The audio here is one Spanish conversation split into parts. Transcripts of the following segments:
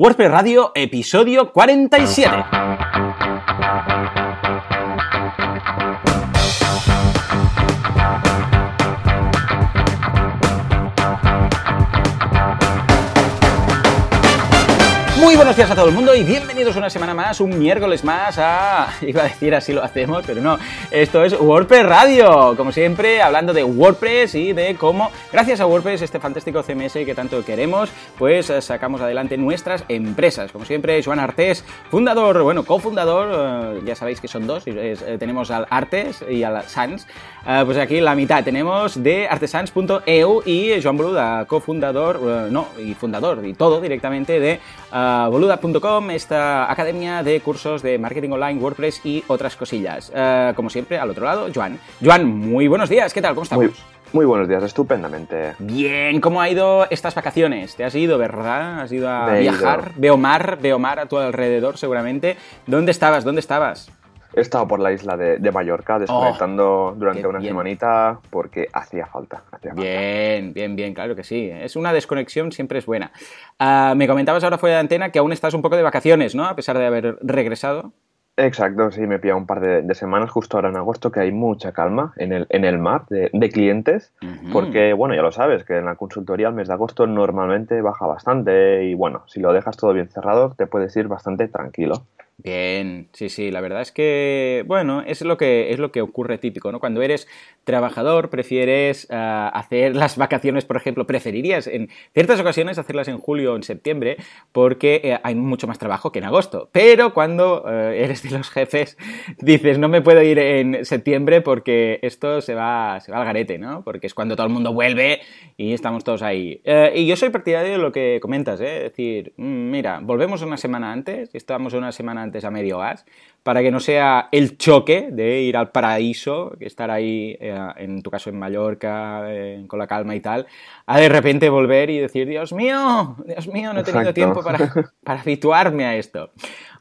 WordPress Radio, episodio 47. Muy buenos días a todo el mundo y bienvenidos una semana más, un miércoles más a... Iba a decir así lo hacemos, pero no. Esto es WordPress Radio, como siempre, hablando de WordPress y de cómo, gracias a WordPress, este fantástico CMS que tanto queremos, pues eh, sacamos adelante nuestras empresas. Como siempre, Joan Artés, fundador, bueno, cofundador, eh, ya sabéis que son dos, eh, tenemos al Artes y al Sans. pues aquí la mitad tenemos de artesans.eu y Joan Boluda, cofundador, no, y fundador y todo directamente de boluda.com, esta academia de cursos de marketing online, WordPress y otras cosillas. Eh, como siempre, al otro lado, Joan. Joan, muy buenos días, ¿qué tal? ¿Cómo estamos? Muy, buenos días, estupendamente. Bien, ¿cómo ha ido estas vacaciones? Te has ido, ¿verdad? Has ido a viajar. Veo mar, veo mar a tu alrededor seguramente. ¿Dónde estabas? ¿Dónde estabas? He estado por la isla de, Mallorca desconectando oh, durante una semanita porque hacía falta, Bien, bien, bien, claro que sí. Es una desconexión, siempre es buena. Ah, me comentabas ahora fuera de antena que aún estás un poco de vacaciones, ¿no? A pesar de haber regresado. Exacto, sí, me pilla un par de, semanas justo ahora en agosto que hay mucha calma en el, en el mar de, clientes, porque, bueno, ya lo sabes, que en la consultoría el mes de agosto normalmente baja bastante y, bueno, si lo dejas todo bien cerrado, te puedes ir bastante tranquilo. Bien, sí, sí, la verdad es que, bueno, es lo que, es lo que ocurre típico, ¿no? Cuando eres trabajador, prefieres ah, hacer las vacaciones, por ejemplo, preferirías en ciertas ocasiones hacerlas en julio o en septiembre porque eh, hay mucho más trabajo que en agosto. Pero cuando eh, eres de los jefes, dices, no me puedo ir en septiembre porque esto se va, se va al garete, ¿no? Porque es cuando todo el mundo vuelve y estamos todos ahí. Eh, y yo soy partidario de lo que comentas, ¿eh? Es decir, mm, mira, volvemos una semana antes, estamos una semana antes a medio gas, para que no sea el choque de ir al paraíso, que estar ahí, eh, en tu caso en Mallorca, eh, con la calma y tal, a de repente volver y decir, Dios mío, Dios mío, no he tenido tiempo para, para habituarme a esto.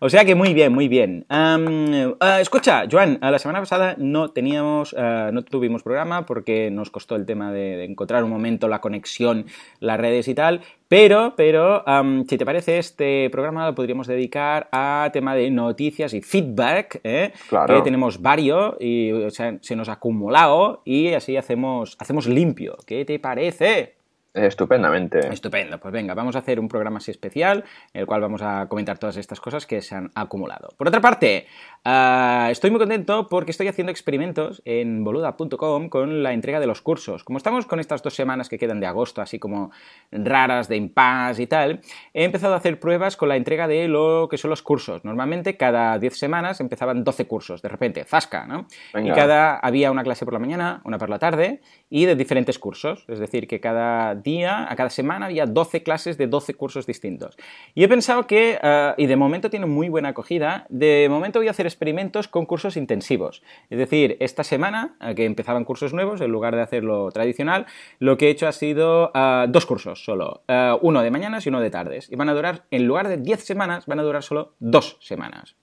O sea que muy bien, muy bien. Eh, escucha, Joan, la semana pasada no teníamos, no tuvimos programa porque nos costó el tema de, encontrar un momento, la conexión, las redes y tal, pero, pero, si te parece, este programa lo podríamos dedicar a tema de noticias y feedback feedback, ¿eh? que tenemos varios y se nos ha acumulado y así hacemos, hacemos limpio. ¿Qué te parece? Estupendamente. Estupendo. Pues venga, vamos a hacer un programa así especial en el cual vamos a comentar todas estas cosas que se han acumulado. Por otra parte, ah, estoy muy contento porque estoy haciendo experimentos en boluda.com con la entrega de los cursos. Como estamos con estas dos semanas que quedan de agosto, así como raras de impasse y tal, he empezado a hacer pruebas con la entrega de lo que son los cursos. Normalmente cada 10 semanas empezaban 12 cursos, de repente, zasca, ¿no? Y cada había una clase por la mañana, una por la tarde y de diferentes cursos. Es decir, que cada día, a cada semana había 12 clases de 12 cursos distintos. Y he pensado que, eh, y de momento tiene muy buena acogida, de momento voy a hacer experimentos con cursos intensivos. Es decir, esta semana, eh, que empezaban cursos nuevos, en lugar de hacerlo tradicional, lo que he hecho ha sido eh, dos cursos solo. uno de mañanas y uno de tardes. Y van a durar, en lugar de 10 semanas, van a durar solo dos semanas.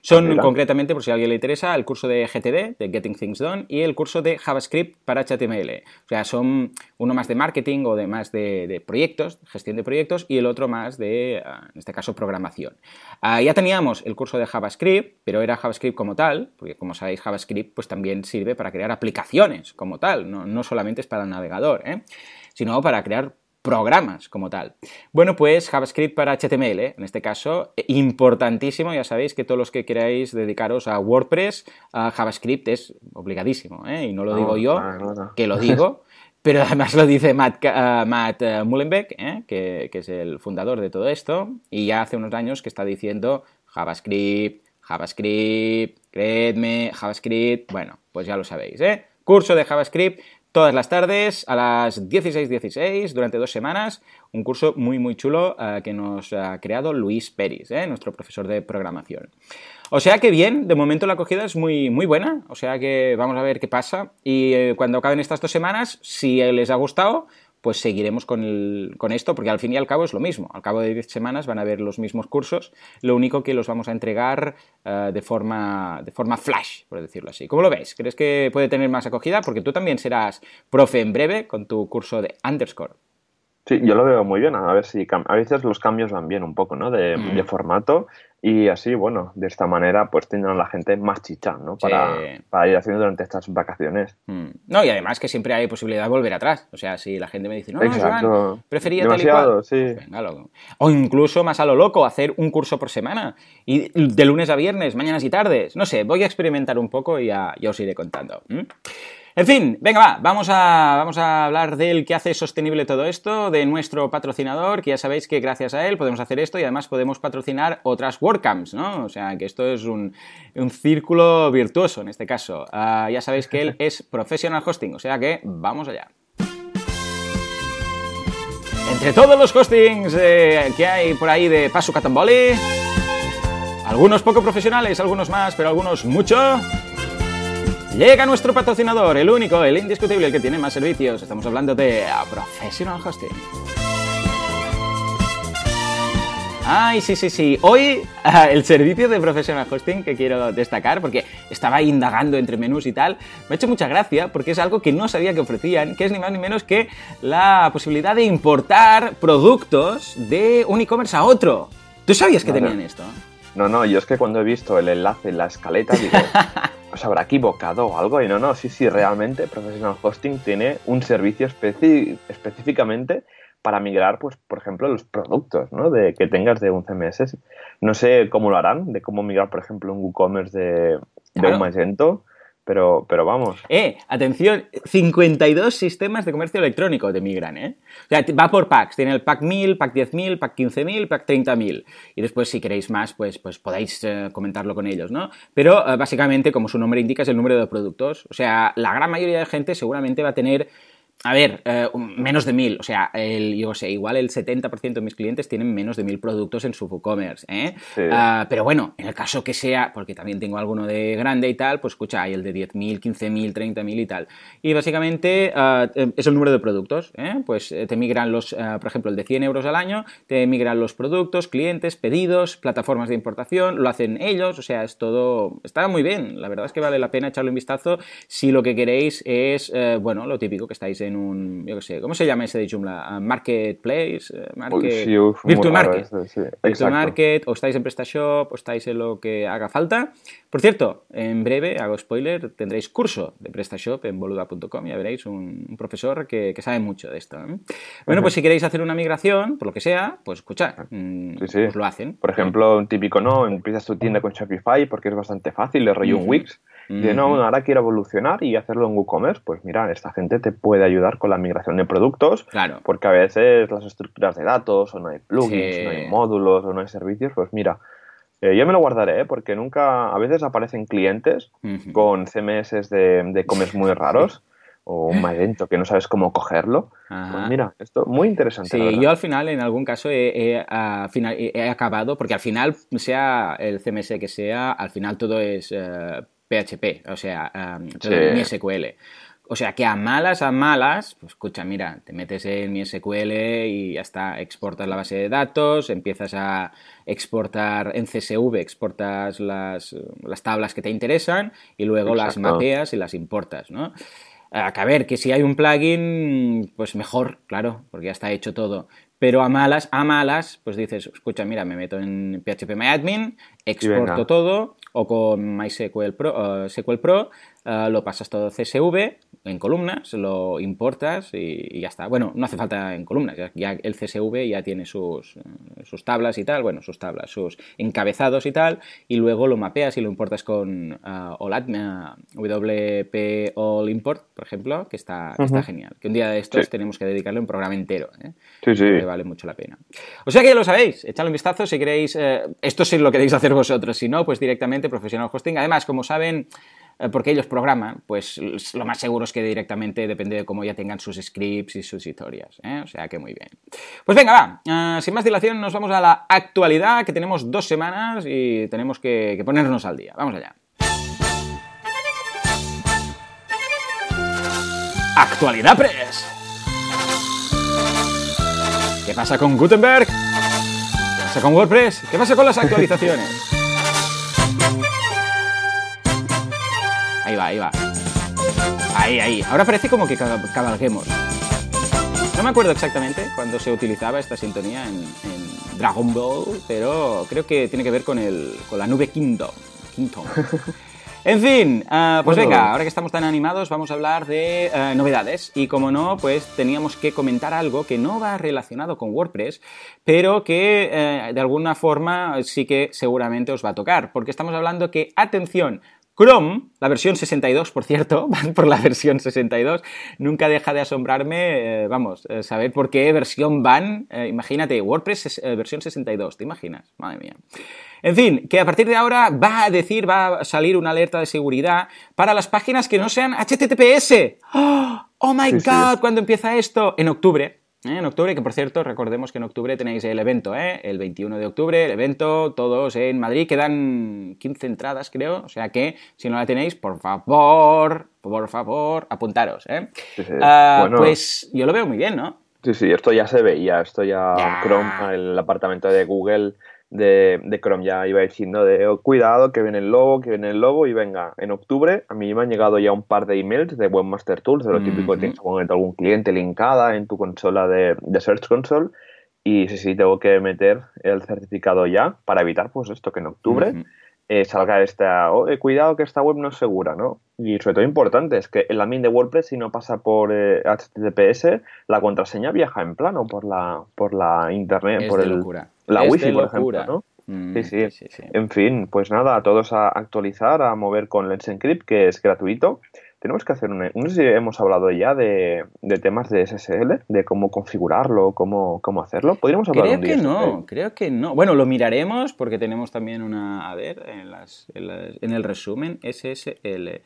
Son concretamente, por si a alguien le interesa, el curso de GTD, de Getting Things Done, y el curso de JavaScript para HTML. O sea, son uno más de marketing o de más de, proyectos, gestión de proyectos, y el otro más de, ah, en este caso, programación. Ah, ya teníamos el curso de JavaScript, pero era JavaScript como tal, porque como sabéis, JavaScript pues también sirve para crear aplicaciones como tal, no, solamente es para el navegador, ¿eh? sino para crear programas como tal. Bueno, pues JavaScript para HTML, en este caso, importantísimo, ya sabéis que todos los que queráis dedicaros a WordPress, a JavaScript es obligadísimo, ¿eh? y no lo digo yo, que lo digo, pero además lo dice Matt, uh, Mullenbeck, ¿eh? que, que es el fundador de todo esto, y ya hace unos años que está diciendo JavaScript, JavaScript, creedme, JavaScript, bueno, pues ya lo sabéis, ¿eh? Curso de JavaScript todas las tardes a las 16.16 durante dos semanas. Un curso muy, muy chulo eh, que nos ha creado Luis Peris, eh, nuestro profesor de programación. O sea que bien, de momento la acogida es muy, muy buena. O sea que vamos a ver qué pasa. Y eh, cuando acaben estas dos semanas, si les ha gustado, pues seguiremos con, esto, porque al fin y al cabo es lo mismo. Al cabo de 10 semanas van a haber los mismos cursos, lo único que los vamos a entregar eh, de, forma, de forma flash, por decirlo así. ¿Cómo lo veis? ¿Crees que puede tener más acogida? Porque tú también serás profe en breve con tu curso de underscore. Sí, yo lo veo muy bien. A ver si a veces los cambios van bien un poco, ¿no? De, de formato y así, bueno, de esta manera pues tendrán la gente más chicha, ¿no? Para, para ir haciendo durante estas vacaciones. Mm. No, y además que siempre hay posibilidad de volver atrás. O sea, si la gente me dice, no, no, prefería tal y cual. Sí. Venga, loco. O incluso más a lo loco, hacer un curso por semana. Y de lunes a viernes, mañanas y tardes. No sé, voy a experimentar un poco y ya, os iré contando. En fin, venga, va, vamos a, vamos a hablar del que hace sostenible todo esto, de nuestro patrocinador, que ya sabéis que gracias a él podemos hacer esto y además podemos patrocinar otras WordCamps, ¿no? O sea, que esto es un, círculo virtuoso en este caso. Ah, ya sabéis que él es Professional Hosting, o sea que vamos allá. Entre todos los hostings eh, que hay por ahí de Paso Catamboli, algunos poco profesionales, algunos más, pero algunos mucho. Llega nuestro patrocinador, el único, el indiscutible, el que tiene más servicios. Estamos hablando de Professional Hosting. Ay, sí, sí, sí. Hoy el servicio de Professional Hosting que quiero destacar, porque estaba indagando entre menús y tal, me ha hecho mucha gracia porque es algo que no sabía que ofrecían, que es ni más ni menos que la posibilidad de importar productos de un e-commerce a otro. ¿Tú sabías que tenían esto? No, no, yo es que cuando he visto el enlace en la escaleta digo, ¿os habrá equivocado o algo? Y no, no, sí, sí, realmente Professional Hosting tiene un servicio específicamente para migrar, pues, por ejemplo, los productos ¿no? de, que tengas de un CMS. No sé cómo lo harán, de cómo migrar, por ejemplo, un WooCommerce de, de un Magento pero, pero vamos. Eh, atención, 52 sistemas de comercio electrónico de Migran, ¿eh? O sea, va por packs. Tiene el pack 1000, pack 10.000, pack 15.000, pack 30.000. Y después, si queréis más, pues, pues podéis eh, comentarlo con ellos, ¿no? Pero eh, básicamente, como su nombre indica, es el número de productos. O sea, la gran mayoría de gente seguramente va a tener a ver, eh, menos de mil, o sea, el, yo sé, igual el 70% de mis clientes tienen menos de mil productos en su WooCommerce, ¿eh? Ah, pero bueno, en el caso que sea, porque también tengo alguno de grande y tal, pues escucha, hay el de 10.000, 15.000, 30.000 y tal. Y básicamente eh, es el número de productos, ¿eh? Pues eh, te migran los, ah, por ejemplo, el de 100 euros al año, te migran los productos, clientes, pedidos, plataformas de importación, lo hacen ellos, o sea, es todo, está muy bien, la verdad es que vale la pena echarle un vistazo si lo que queréis es, bueno, lo típico que estáis en en un, yo qué sé, ¿cómo se llama ese de Joomla? Ah, marketplace, eh, market, Virtual Market. Virtual Market, o estáis en PrestaShop, o estáis en lo que haga falta. Por cierto, en breve, hago spoiler, tendréis curso de PrestaShop en boluda.com, ya veréis, un, profesor que, sabe mucho de esto. ¿eh? Bueno, pues si queréis hacer una migración, por lo que sea, pues escuchad, mm, pues lo hacen. Por ejemplo, un típico, ¿no? Empiezas tu tienda con Shopify porque es bastante fácil, le rollo un Wix de no, ahora quiero evolucionar y hacerlo en WooCommerce. Pues mira, esta gente te puede ayudar con la migración de productos. Claro. Porque a veces las estructuras de datos, o no hay plugins, no hay módulos, o no hay servicios, pues mira. Eh, yo me lo guardaré, ¿eh? porque nunca, a veces aparecen clientes con CMS de, de muy raros. o un Magento que no sabes cómo cogerlo. Pues mira, esto muy interesante. Sí, yo al final, en algún caso, he, he, acabado, porque al final, sea el CMS que sea, al final todo es eh, PHP, o sea, mi SQL. O sea que a malas, a malas, pues escucha, mira, te metes en mi SQL y ya está, exportas la base de datos, empiezas a exportar en CSV, exportas las, tablas que te interesan y luego las mapeas y las importas, ¿no? A ver, que si hay un plugin, pues mejor, claro, porque ya está hecho todo. Pero a malas, a malas, pues dices, escucha, mira, me meto en PHP MyAdmin, exporto todo, o con MySQL Pro, SQL Pro eh, lo pasas todo CSV en columnas, lo importas y, ya está. Bueno, no hace falta en columnas, ya, el CSV ya tiene sus, sus, tablas y tal, bueno, sus tablas, sus encabezados y tal, y luego lo mapeas y lo importas con uh, WP All Import, por ejemplo, que está, está genial. Que un día de estos tenemos que dedicarle un programa entero, ¿eh? sí, sí. que vale mucho la pena. O sea que ya lo sabéis, echadle un vistazo si queréis, esto sí lo queréis hacer vosotros, si no, pues directamente profesional hosting. Además, como saben, eh, porque ellos programan, pues lo más seguro es que directamente depende de cómo ya tengan sus scripts y sus historias. ¿eh? O sea que muy bien. Pues venga, va. Eh, sin más dilación, nos vamos a la actualidad, que tenemos dos semanas y tenemos que, ponernos al día. Vamos allá. Actualidad Press. ¿Qué pasa con Gutenberg? ¿Qué pasa con WordPress? ¿Qué pasa con las actualizaciones? Ahí va, ahí va. Ahí, ahí. Ahora parece como que cabalguemos. No me acuerdo exactamente cuando se utilizaba esta sintonía en, en Dragon Ball, pero creo que tiene que ver con, el, con la nube Kingdom. Kingdom. En fin, uh, pues Bueno. venga, ahora que estamos tan animados vamos a hablar de eh, novedades y como no, pues teníamos que comentar algo que no va relacionado con WordPress, pero que eh, de alguna forma sí que seguramente os va a tocar, porque estamos hablando que, atención, Chrome, la versión 62, por cierto, van por la versión 62, nunca deja de asombrarme, eh, vamos, eh, saber por qué versión van, eh, imagínate, WordPress es, versión 62, ¿te imaginas? Madre mía. En fin, que a partir de ahora va a decir, va a salir una alerta de seguridad para las páginas que no sean HTTPS. ¡Oh, oh my Sí, sí. god! ¿Cuándo empieza esto? En octubre. ¿Eh? En octubre, que por cierto, recordemos que en octubre tenéis el evento, ¿eh? el 21 de octubre, el evento, todos en Madrid, quedan 15 entradas, creo, o sea que si no la tenéis, por favor, por favor, apuntaros. ¿eh? Sí, sí. Ah, Bueno. Pues yo lo veo muy bien, ¿no? Sí, sí, esto ya se veía, esto ya Ya. Chrome, el apartamento de Google de, de Chrome ya iba diciendo de "Oh, cuidado, que viene el lobo, que viene el lobo y venga, en octubre a mí me han llegado ya un par de emails de Webmaster Tools, de lo típico Ujú. que tienes con algún cliente linkada en tu consola de, de Search Console y sí, sí, tengo que meter el certificado ya para evitar pues esto que en octubre. Eh, salga esta, oh, eh, cuidado que esta web no es segura, ¿no? Y sobre todo importante es que el admin de WordPress, si no pasa por eh, HTTPS, la contraseña viaja en plano por la, por la internet, Es por de el, locura. la Es wifi, de por locura. ejemplo, ¿no? Mm, Sí, sí. sí, sí. En fin, pues nada, a todos a actualizar, a mover con Let's Encrypt, que es gratuito. Tenemos que hacer un... No sé si hemos hablado ya de, de temas de SSL, de cómo configurarlo, cómo, cómo hacerlo. Podríamos hablar Creo un día que no, creo que no. Bueno, lo miraremos porque tenemos también una, a ver, en, las- en las- en el resumen, SSL.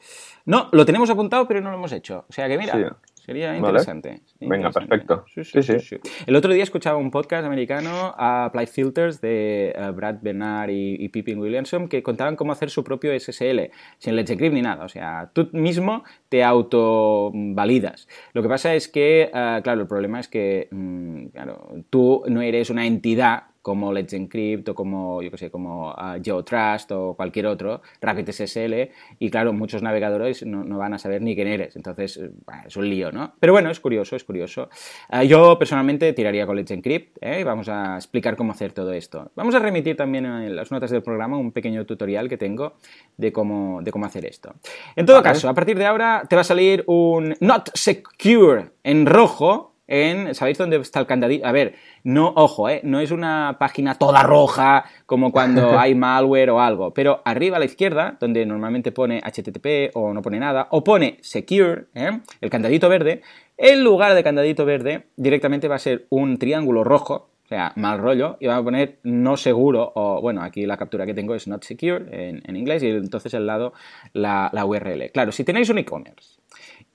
No, lo tenemos apuntado pero no lo hemos hecho. O sea que mira, Sí. Sería Vale. interesante. Venga, Interesante. perfecto. Sí, sí, Sí. El otro día escuchaba un podcast americano, Applied Filters, de eh, Brad Bernard y, y Pippin Williamson, que contaban cómo hacer su propio SSL, sin Let's Encrypt ni nada. O sea, tú mismo te autovalidas. Lo que pasa es que, eh, claro, el problema es que, mm, claro, tú no eres una entidad como Let's Encrypt o como, yo qué sé, como ah, GeoTrust o cualquier otro, Rapid SSL, y claro, muchos navegadores no, no van a saber ni quién eres, entonces eh, es un lío, ¿no? Pero bueno, es curioso, es curioso. Ah, yo personalmente tiraría con Let's Encrypt, ¿eh? y vamos a explicar cómo hacer todo esto. Vamos a remitir también en las notas del programa un pequeño tutorial que tengo de cómo, de cómo hacer esto. En todo caso, a partir de ahora te va a salir un Not Secure en rojo, en, ¿sabéis dónde está el candadito? A ver, no, ojo, ¿eh? no es una página toda roja como cuando hay malware o algo, pero arriba a la izquierda, donde normalmente pone HTTP o no pone nada, o pone Secure, ¿eh? el candadito verde, en lugar de candadito verde, directamente va a ser un triángulo rojo, o sea, mal rollo, y va a poner no seguro, o bueno, aquí la captura que tengo es not secure en, en inglés, y entonces al lado la, la URL. Claro, si tenéis un e-commerce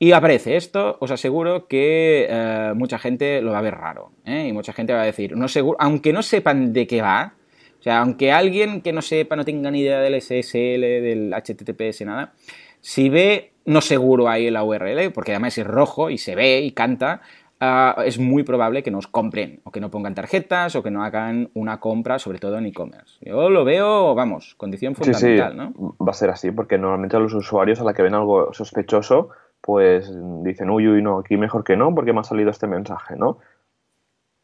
y aparece esto, os aseguro que eh, mucha gente lo va a ver raro. ¿eh? Y mucha gente va a decir, no seguro, aunque no sepan de qué va, o sea, aunque alguien que no sepa, no tenga ni idea del SSL, del HTTPS, nada, si ve no seguro ahí la URL, porque además es rojo y se ve y canta, ah, es muy probable que nos compren o que no pongan tarjetas o que no hagan una compra, sobre todo en e-commerce. Yo lo veo, vamos, condición Sí, sí, fundamental, ¿no? va a ser así, porque normalmente los usuarios a la que ven algo sospechoso, pues dicen, uy, uy, no, aquí mejor que no, porque me ha salido este mensaje, ¿no?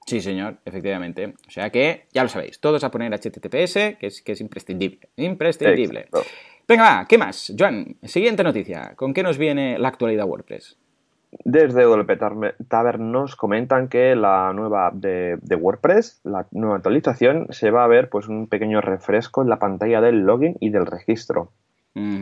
Sí, señor, efectivamente. O sea que, ya lo sabéis, todos a poner HTTPS, que es, que es imprescindible. Imprescindible. Exacto. Venga, va, ¿qué más? Joan, siguiente noticia. ¿Con qué nos viene la actualidad WordPress? Desde WP Tavern nos comentan que la nueva app de, de WordPress, la nueva actualización, se va a ver pues un pequeño refresco en la pantalla del login y del registro.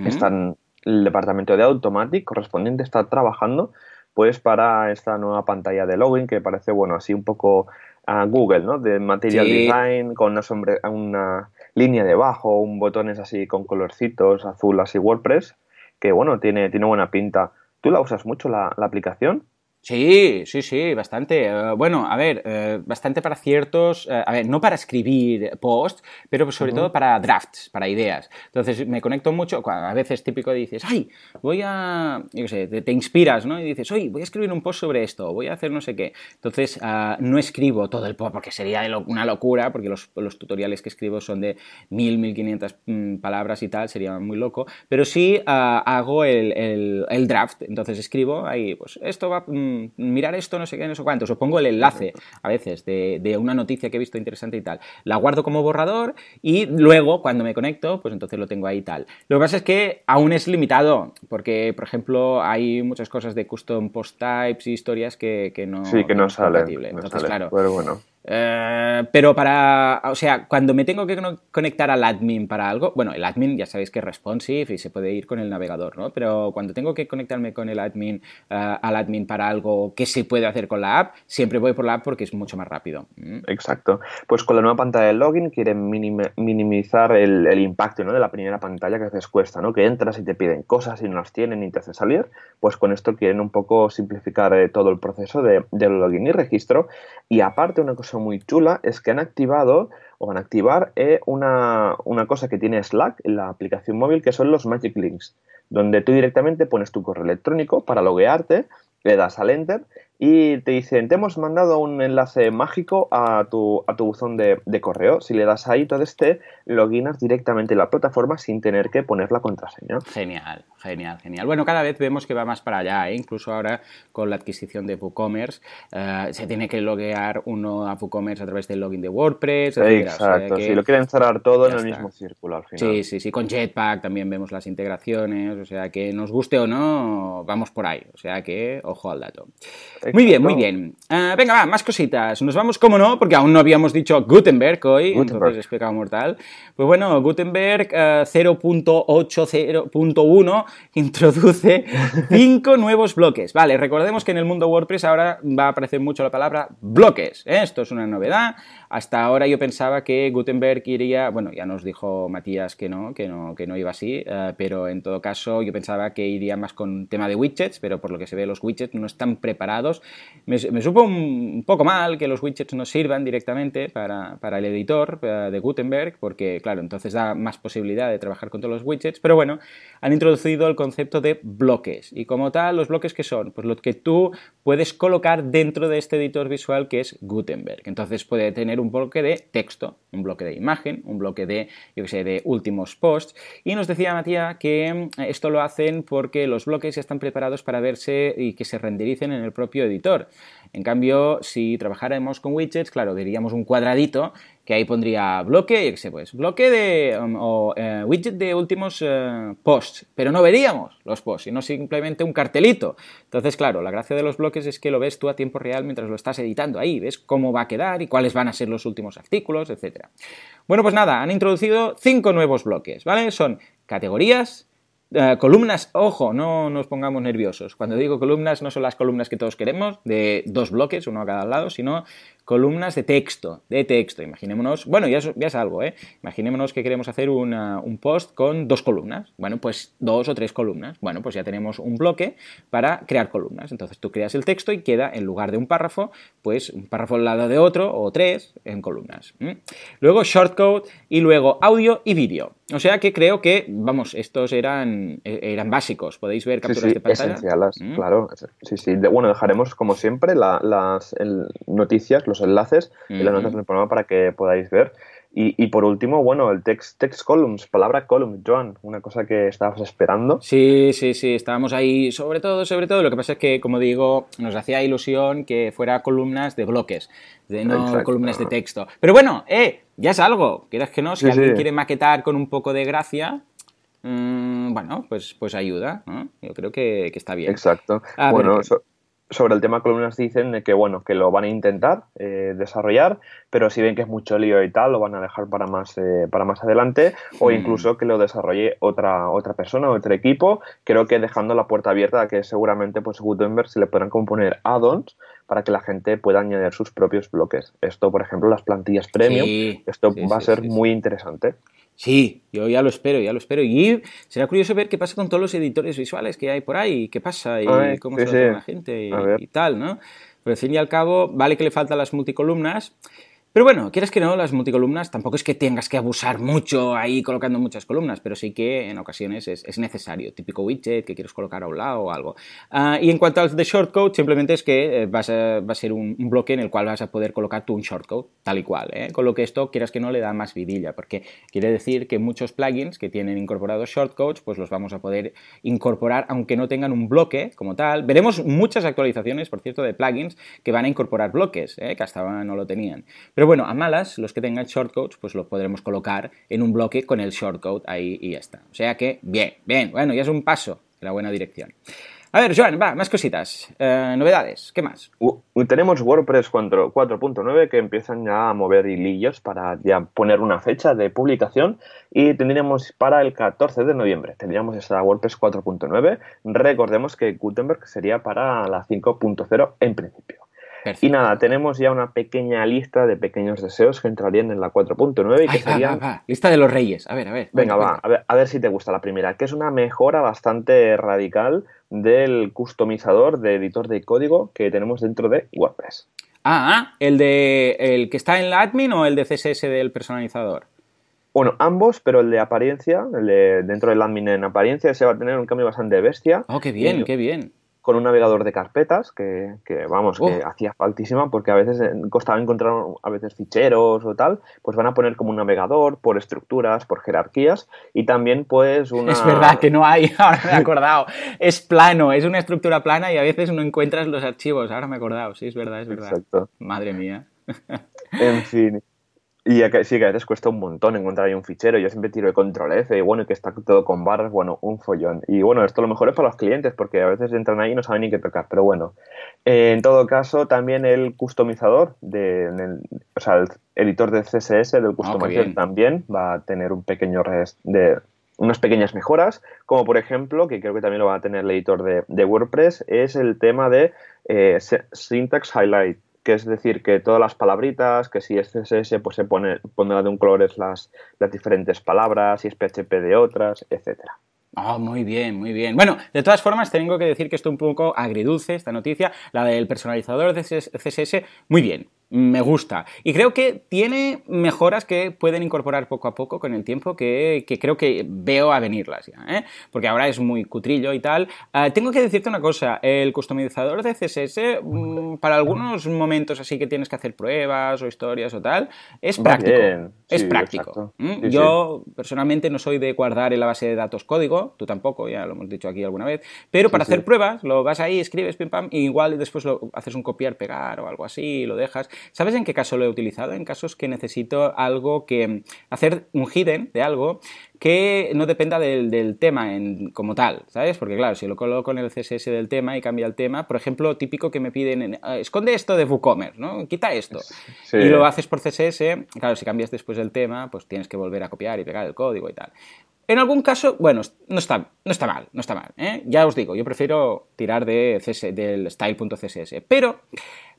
Están, el departamento de Automatic correspondiente está trabajando pues para esta nueva pantalla de login que parece bueno así un poco a Google, ¿no? De material Sí. design con una, sombre- una línea debajo, un botones así con colorcitos azul así WordPress que bueno tiene tiene buena pinta. ¿Tú la usas mucho la, la aplicación? Sí, sí, sí, bastante. Eh, bueno, a ver, eh, bastante para ciertos, eh, a ver, no para escribir posts, pero sobre todo para drafts, para ideas. Entonces me conecto mucho, a veces típico dices, ay, voy a, yo qué sé, te, te inspiras, ¿no? Y dices, oye, voy a escribir un post sobre esto, voy a hacer no sé qué. Entonces ah, no escribo todo el post porque sería lo- una locura, porque los, los tutoriales que escribo son de 1000, 1500 mm, palabras y tal, sería muy loco, pero sí ah, hago el, el- el draft, entonces escribo ahí, pues esto va mm, mirar esto, no sé qué, no sé cuánto. Os pongo el enlace a veces de, de, una noticia que he visto interesante y tal. La guardo como borrador y luego, cuando me conecto, pues entonces lo tengo ahí y tal. Lo que pasa es que aún es limitado, porque, por ejemplo, hay muchas cosas de custom post types y historias que, que no, sí, que no, salen. Entonces, claro. Pero bueno. Eh, pero para, o sea, cuando me tengo que conectar al admin para algo, bueno, el admin ya sabéis que es responsive y se puede ir con el navegador, ¿no? Pero cuando tengo que conectarme con el admin, uh, al admin para algo que se puede hacer con la app, siempre voy por la app porque es mucho más rápido. ¿Mm? Exacto. Pues con la nueva pantalla de login quieren minimizar el, impacto ¿no? de la primera pantalla que a veces cuesta, ¿no? Que entras y te piden cosas y no las tienen y te hace salir. Pues con esto quieren un poco simplificar eh, todo el proceso de, de login y registro. Y aparte, una cosa muy chula es que han activado o van a activar eh, una, una, cosa que tiene Slack en la aplicación móvil que son los Magic Links, donde tú directamente pones tu correo electrónico para loguearte, le das al enter y te dicen, te hemos mandado un enlace mágico a tu, a tu buzón de, de, correo. Si le das ahí todo este, loginas directamente en la plataforma sin tener que poner la contraseña. Genial, genial, genial. Bueno, cada vez vemos que va más para allá, ¿eh? incluso ahora con la adquisición de WooCommerce, uh, se tiene que loguear uno a WooCommerce a través del login de WordPress. Etcétera. Exacto, o sea, si lo quieren cerrar todo en el está. mismo círculo al final. Sí, sí, sí, con Jetpack también vemos las integraciones, o sea que nos guste o no, vamos por ahí, o sea que ojo al dato. Exacto. Muy bien, muy bien. Uh, venga, va, más cositas. Nos vamos, como no, porque aún no habíamos dicho Gutenberg hoy, Gutenberg. entonces es pecado mortal. Pues bueno, Gutenberg uh, 0.80.1 introduce cinco nuevos bloques. Vale, recordemos que en el mundo WordPress ahora va a aparecer mucho la palabra bloques. ¿eh? Esto es una novedad. Hasta ahora yo pensaba que Gutenberg iría, bueno, ya nos dijo Matías que no, que no, que no iba así, uh, pero en todo caso yo pensaba que iría más con tema de widgets, pero por lo que se ve los widgets no están preparados me, supo un poco mal que los widgets no sirvan directamente para, para el editor uh, de Gutenberg, porque claro, entonces da más posibilidad de trabajar con todos los widgets, pero bueno, han introducido el concepto de bloques y como tal, los bloques que son, pues lo que tú puedes colocar dentro de este editor visual que es Gutenberg. Entonces puede tener un bloque de texto, un bloque de imagen, un bloque de, yo que sé, de últimos posts. Y nos decía Matías que esto lo hacen porque los bloques ya están preparados para verse y que se rendericen en el propio editor. En cambio, si trabajáramos con widgets, claro, diríamos un cuadradito que ahí pondría bloque, yo sé, pues, bloque de, um, uh, widget de últimos uh, posts, pero no veríamos los posts, sino simplemente un cartelito. Entonces, claro, la gracia de los bloques es que lo ves tú a tiempo real mientras lo estás editando ahí, ves cómo va a quedar y cuáles van a ser los últimos artículos, etc. Bueno, pues nada, han introducido cinco nuevos bloques, ¿vale? Son categorías, Uh, columnas, ojo, no nos pongamos nerviosos. Cuando digo columnas, no son las columnas que todos queremos, de dos bloques, uno a cada lado, sino columnas de texto, de texto. Imaginémonos, bueno, ya es, ya es algo, ¿eh? Imaginémonos que queremos hacer un post con dos columnas. Bueno, pues dos o tres columnas. Bueno, pues ya tenemos un bloque para crear columnas. Entonces tú creas el texto y queda, en lugar de un párrafo, pues un párrafo al lado de otro o tres en columnas. Luego shortcode y luego audio y vídeo. O sea que creo que, vamos, estos eran, eran básicos. Podéis ver capturas sí, sí, de pantalla. Esenciales, ¿Mm? claro. Sí, sí. De, bueno, dejaremos, como siempre, la, las el, noticias, los enlaces uh -huh. y las notas del programa para que podáis ver. Y, y, por último, bueno, el text, text columns, palabra column, Joan, una cosa que estabas esperando. Sí, sí, sí, estábamos ahí, sobre todo, sobre todo, lo que pasa es que, como digo, nos hacía ilusión que fuera columnas de bloques, de no Exacto. columnas de texto. Pero bueno, eh, ya es algo, quieras que no, si sí, alguien sí. quiere maquetar con un poco de gracia, mmm, bueno, pues, pues ayuda, ¿no? Yo creo que, que está bien. Exacto. A bueno, ver, so sobre el tema columnas dicen que bueno que lo van a intentar eh, desarrollar pero si ven que es mucho lío y tal lo van a dejar para más eh, para más adelante o mm. incluso que lo desarrolle otra otra persona otro equipo creo que dejando la puerta abierta a que seguramente pues Gutenberg se le podrán componer add-ons para que la gente pueda añadir sus propios bloques. Esto por ejemplo las plantillas premium sí, esto sí, va a ser muy interesante. Sí, yo ya lo espero, ya lo espero. Y será curioso ver qué pasa con todos los editores visuales que hay por ahí, qué pasa y Ay, cómo se lo toma la gente y, y, tal, ¿no? Pero al fin y al cabo, vale que le faltan las multicolumnas, Pero bueno, quieres que no, las multicolumnas tampoco es que tengas que abusar mucho ahí colocando muchas columnas, pero sí que en ocasiones es, necesario. Típico widget que quieres colocar a un lado o algo. Ah, y en cuanto al de shortcode, simplemente es que eh, vas a, va a ser un, bloque en el cual vas a poder colocar tú un shortcode, tal y cual. ¿eh? Con lo que esto, quieras que no, le da más vidilla, porque quiere decir que muchos plugins que tienen incorporados shortcodes, pues los vamos a poder incorporar aunque no tengan un bloque como tal. Veremos muchas actualizaciones, por cierto, de plugins que van a incorporar bloques, ¿eh? que hasta ahora no lo tenían. Bueno, a malas, los que tengan shortcodes, pues lo podremos colocar en un bloque con el shortcode ahí y ya está. O sea que, bien, bien, bueno, ya es un paso en la buena dirección. A ver, Joan, va, más cositas. Eh, novedades, ¿qué más? tenemos WordPress 4.9 que empiezan ya a mover hilillos para ya poner una fecha de publicación y tendríamos para el 14 de noviembre. Tendríamos esta WordPress 4.9. Recordemos que Gutenberg sería para la 5.0 en principio. Y nada, tenemos ya una pequeña lista de pequeños deseos que entrarían en la 4.9 y que serían... Lista de los reyes. A ver, a ver. Venga, va, a ver, a ver si te gusta la primera, que es una mejora bastante radical del customizador de editor de código que tenemos dentro de WordPress. Ah, ah ¿el, de, el que está en la admin o el de CSS del personalizador? Bueno, ambos, pero el de apariencia, el de dentro del admin en apariencia, ese va a tener un cambio bastante bestia. Oh, qué bien, qué bien con un navegador de carpetas que, vamos, que hacía faltísima porque a veces costaba encontrar a veces ficheros o tal, pues van a poner como un navegador por estructuras, por jerarquías y también pues una... Es verdad que no hay, ahora me he acordado, es plano, es una estructura plana y a veces no encuentras los archivos, ahora me he acordado, sí, es verdad, es verdad. Exacto. Madre mía. En fin. Y sí, que a veces cuesta un montón encontrar ahí un fichero. Yo siempre tiro de control F y bueno, que está todo con barras, bueno, un follón. Y bueno, esto lo mejor es para los clientes porque a veces entran ahí y no saben ni qué tocar. Pero bueno, eh, en todo caso, también el customizador, de, o sea, el editor de CSS del ah, customizador también va a tener un pequeño rest de unas pequeñas mejoras, como por ejemplo, que creo que también lo va a tener el editor de, WordPress, es el tema de eh, syntax highlight que es decir, que todas las palabritas, que si es CSS, pues se pone, pondrá de un color las, las diferentes palabras, si es PHP de otras, etcétera. Oh, muy bien, muy bien. Bueno, de todas formas, tengo que decir que esto un poco agridulce, esta noticia, la del personalizador de CSS, muy bien me gusta. Y creo que tiene mejoras que pueden incorporar poco a poco con el tiempo que, creo que veo a venirlas ya, ¿eh? porque ahora es muy cutrillo y tal. Ah, tengo que decirte una cosa, el customizador de CSS, mm, para algunos momentos así que tienes que hacer pruebas o historias o tal, es práctico. es práctico. Yo personalmente no soy de guardar en la base de datos código, tú tampoco, ya lo hemos dicho aquí alguna vez, pero para hacer pruebas lo vas ahí, escribes, pim pam, y igual después lo haces un copiar, pegar o algo así, lo dejas. ¿Sabes en qué caso lo he utilizado? En casos que necesito algo que hacer un hidden de algo que no dependa del, tema en, como tal, ¿sabes? Porque claro, si lo coloco en el CSS del tema y cambia el tema, por ejemplo, típico que me piden, ah, esconde esto de WooCommerce, ¿no? Quita esto. Y lo haces por CSS, claro, si cambias después el tema, pues tienes que volver a copiar y pegar el código y tal. En algún caso, bueno, no está, no está mal, no está mal. ¿eh? Ya os digo, yo prefiero tirar de del style.css. Pero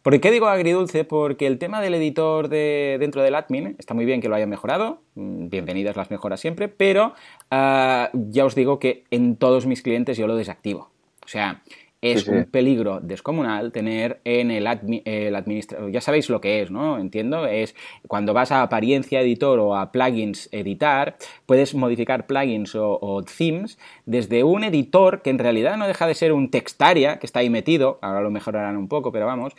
¿Por qué digo agridulce? Porque el tema del editor de, dentro del admin está muy bien que lo hayan mejorado, mm, bienvenidas las mejoras siempre, pero ah, ya os digo que en todos mis clientes yo lo desactivo. O sea, es un peligro descomunal tener en el, administrador, ya sabéis lo que es, ¿no? Entiendo, es cuando vas a apariencia editor o a plugins editar, puedes modificar plugins o, themes desde un editor que en realidad no deja de ser un textaria que está ahí metido, ahora lo mejorarán un poco, pero vamos,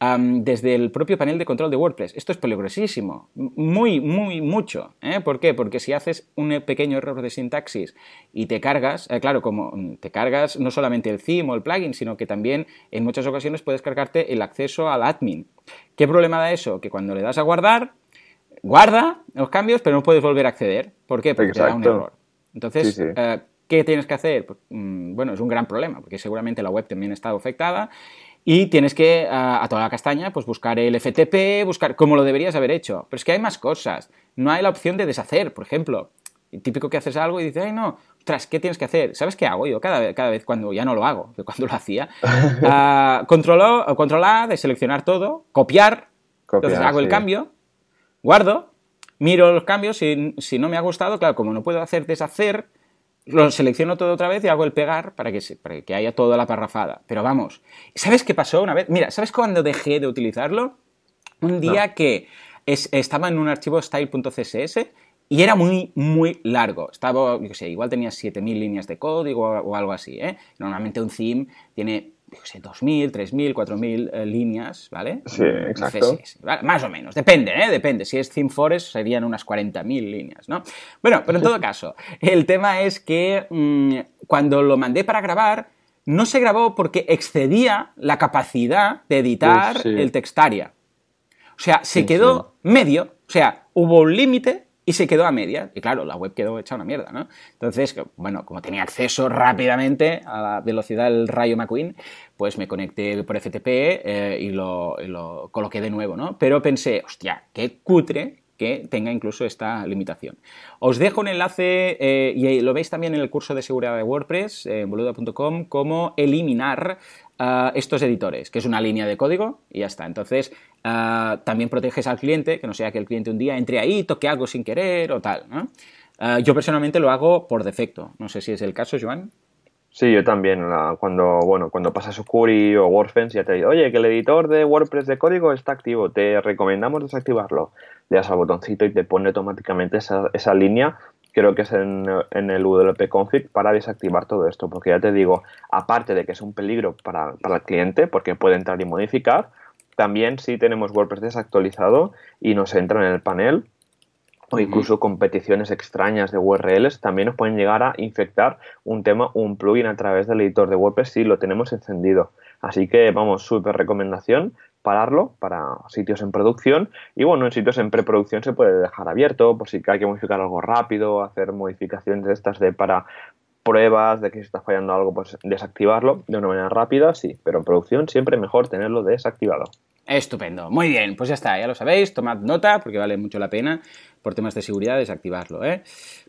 desde el propio panel de control de WordPress. Esto es peligrosísimo, muy, muy, mucho. ¿eh? ¿Por qué? Porque si haces un pequeño error de sintaxis y te cargas, eh, claro, como te cargas no solamente el theme o el plugin, sino que también en muchas ocasiones puedes cargarte el acceso al admin. ¿Qué problema da eso? Que cuando le das a guardar, guarda los cambios, pero no puedes volver a acceder. ¿Por qué? Porque te da un error. Entonces, eh, ¿qué tienes que hacer? Pues, mm, bueno, es un gran problema, porque seguramente la web también está afectada y tienes que, a, toda la castaña, pues buscar el FTP, buscar como lo deberías haber hecho. Pero es que hay más cosas. No hay la opción de deshacer, por ejemplo. típico que haces algo y dices, ay, no, tras, ¿qué tienes que hacer? ¿Sabes qué hago yo cada, cada vez cuando ya no lo hago? Cuando lo hacía. uh, controlo, de seleccionar todo, copiar, entonces hago el cambio, guardo, miro los cambios, y si no me ha gustado, claro, como no puedo hacer deshacer, lo selecciono todo otra vez y hago el pegar para que, para que haya toda la parrafada. Pero vamos, ¿sabes qué pasó una vez? Mira, ¿sabes cuándo dejé de utilizarlo? Un día que estaba en un archivo style.css y era muy, muy largo. Estaba, yo sé, igual tenía 7.000 líneas de código o, algo así. ¿eh? Normalmente un theme tiene, yo sé, 2.000, 3.000, 4.000 líneas, ¿vale? Sí, exacto. Más o menos, depende, ¿eh? Depende. Si es Theme Forest serían unas 40.000 líneas, ¿no? Bueno, pero en todo caso, el tema es que mm, cuando lo mandé para grabar, no se grabó porque excedía la capacidad de editar el textaria. O sea, se quedó medio, o sea, hubo un límite y se quedó a media. Y claro, la web quedó hecha una mierda, ¿no? Entonces, bueno, como tenía acceso rápidamente a la velocidad del rayo McQueen, pues me conecté por FTP eh, y, lo, lo, coloqué de nuevo, ¿no? Pero pensé, hostia, qué cutre que tenga incluso esta limitación. Os dejo un enlace, eh, y lo veis también en el curso de seguridad de WordPress, en boluda.com, cómo eliminar ah, estos editores, que es una línea de código y ya está. Entonces, ah, también proteges al cliente, que no sea que el cliente un día entre ahí, toque algo sin querer o tal. Ah, yo personalmente lo hago por defecto. No sé si es el caso, Joan. Sí, yo también. cuando, bueno, cuando pasas Sucuri o WordFence ya te digo, oye, que el editor de WordPress de código está activo, te recomendamos desactivarlo. Le das al botoncito y te pone automáticamente esa, esa línea, creo que es en, en, el WP config, para desactivar todo esto. Porque ya te digo, aparte de que es un peligro para, para el cliente, porque puede entrar y modificar, también si tenemos WordPress desactualizado y nos entra en el panel, o incluso competiciones extrañas de URLs, también nos pueden llegar a infectar un tema, un plugin a través del editor de WordPress si lo tenemos encendido. Así que vamos, súper recomendación, pararlo para sitios en producción y bueno, en sitios en preproducción se puede dejar abierto por si hay que modificar algo rápido, hacer modificaciones de estas de para pruebas de que se está fallando algo, pues desactivarlo de una manera rápida, sí, pero en producción siempre mejor tenerlo desactivado. Estupendo, muy bien, pues ya está, ya lo sabéis, tomad nota porque vale mucho la pena por temas de seguridad desactivarlo. ¿eh?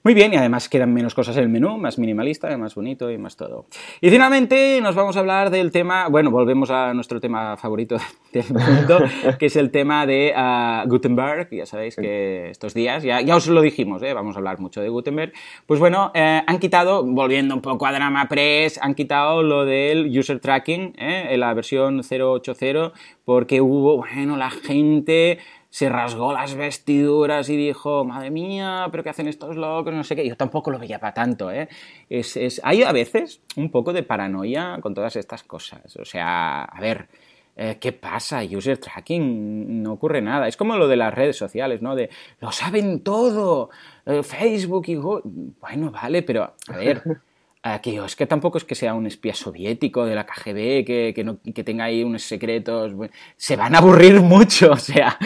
Muy bien, y además quedan menos cosas en el menú, más minimalista, más bonito y más todo. Y finalmente nos vamos a hablar del tema, bueno, volvemos a nuestro tema favorito del mundo, que es el tema de uh, Gutenberg. Ya sabéis que estos días, ya, ya os lo dijimos, ¿eh? vamos a hablar mucho de Gutenberg. Pues bueno, eh, han quitado, volviendo un poco a Drama Press, han quitado lo del user tracking ¿eh? en la versión 0.8.0 porque hubo, bueno, la gente se rasgó las vestiduras y dijo, madre mía, pero ¿qué hacen estos locos? No sé qué. Yo tampoco lo veía para tanto, ¿eh? Es, es... Hay a veces un poco de paranoia con todas estas cosas. O sea, a ver, eh, ¿qué pasa? User tracking, no ocurre nada. Es como lo de las redes sociales, ¿no? De, lo saben todo, eh, Facebook y Bueno, vale, pero, a ver... que es que tampoco es que sea un espía soviético de la KGB que, que, no, que tenga ahí unos secretos. Se van a aburrir mucho, o sea,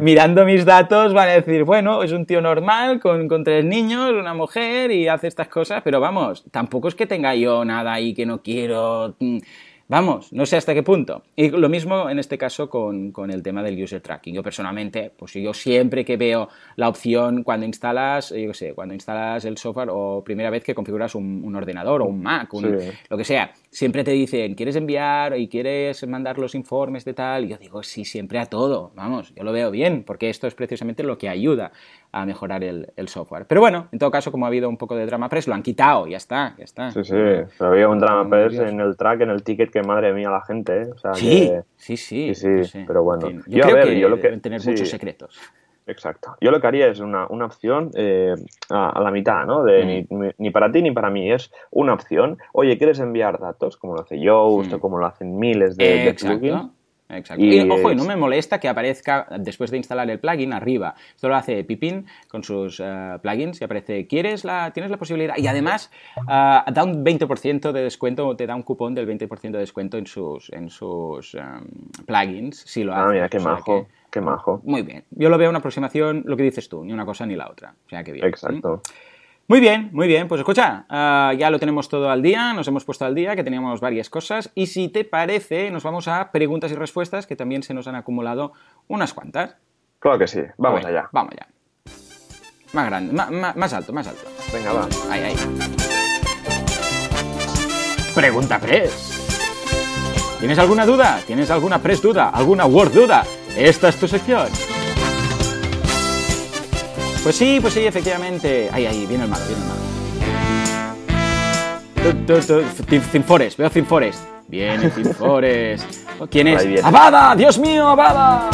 mirando mis datos van a decir, bueno, es un tío normal con, con, tres niños, una mujer y hace estas cosas, pero vamos, tampoco es que tenga yo nada ahí que no quiero mm, Vamos, no sé hasta qué punto. Y lo mismo en este caso con, el tema del user tracking. Yo personalmente, pues yo siempre que veo la opción cuando instalas, yo qué sé, cuando instalas el software o primera vez que configuras un, ordenador o un Mac, lo que sea, siempre te dicen, ¿quieres enviar y quieres mandar los informes de tal? Y yo digo, sí, siempre a todo. Vamos, yo lo veo bien, porque esto es precisamente lo que ayuda a mejorar el, software. Pero bueno, en todo caso, como ha habido un poco de drama press, lo han quitado, ya está, ya está. Sí, sí, pero había un drama press en el track, en el ticket, que madre mía la gente, ¿eh? sí, sí, sí, sí, pero bueno. Yo, creo que yo lo que... deben tener muchos secretos. Exacto. Yo lo que haría es una, una opción eh, a, la mitad, ¿no? De mm. ni, para ti ni para mí. Es una opción. Oye, ¿quieres enviar datos? Como lo hace Yoast mm. o como lo hacen miles de, de plugins. Exacto. Y, ojo, y no me molesta que aparezezca después de instalar el plugin arriba. Esto lo hace Pipin con sus eh, plugins y aparece, ¿quieres la, tienes la posibilidad? Y además eh, da un 20% de descuento, te da un cupón del 20% de descuento en sus, en sus em, plugins, si lo hace. Ah, mira, qué majo, qué majo. Muy bien. Yo lo veo una aproximación, lo que dices tú, ni una cosa ni la otra. O sea, que bien. Exacto. Muy bien, muy bien. Pues escucha, ah, ya lo tenemos todo al día, nos hemos puesto al día, que teníamos varias cosas. Y si te parece, nos vamos a preguntas y respuestas, que también se nos han acumulado unas cuantas. Claro que sí, vamos allá. Vamos allá. Más grande, más, alto, más alto. Venga, va. Ahí, ahí. Pregunta Press. ¿Tienes alguna duda? ¿Tienes alguna Press duda? ¿Alguna Word duda? Esta es tu sección. Pues sí, pues sí, efectivamente. Ahí, ahí, viene el malo, viene el malo. Finfores, veo Finfores. Viene Finfores. ¿Quién es? ¡Abada! ¡Dios mío, Abada!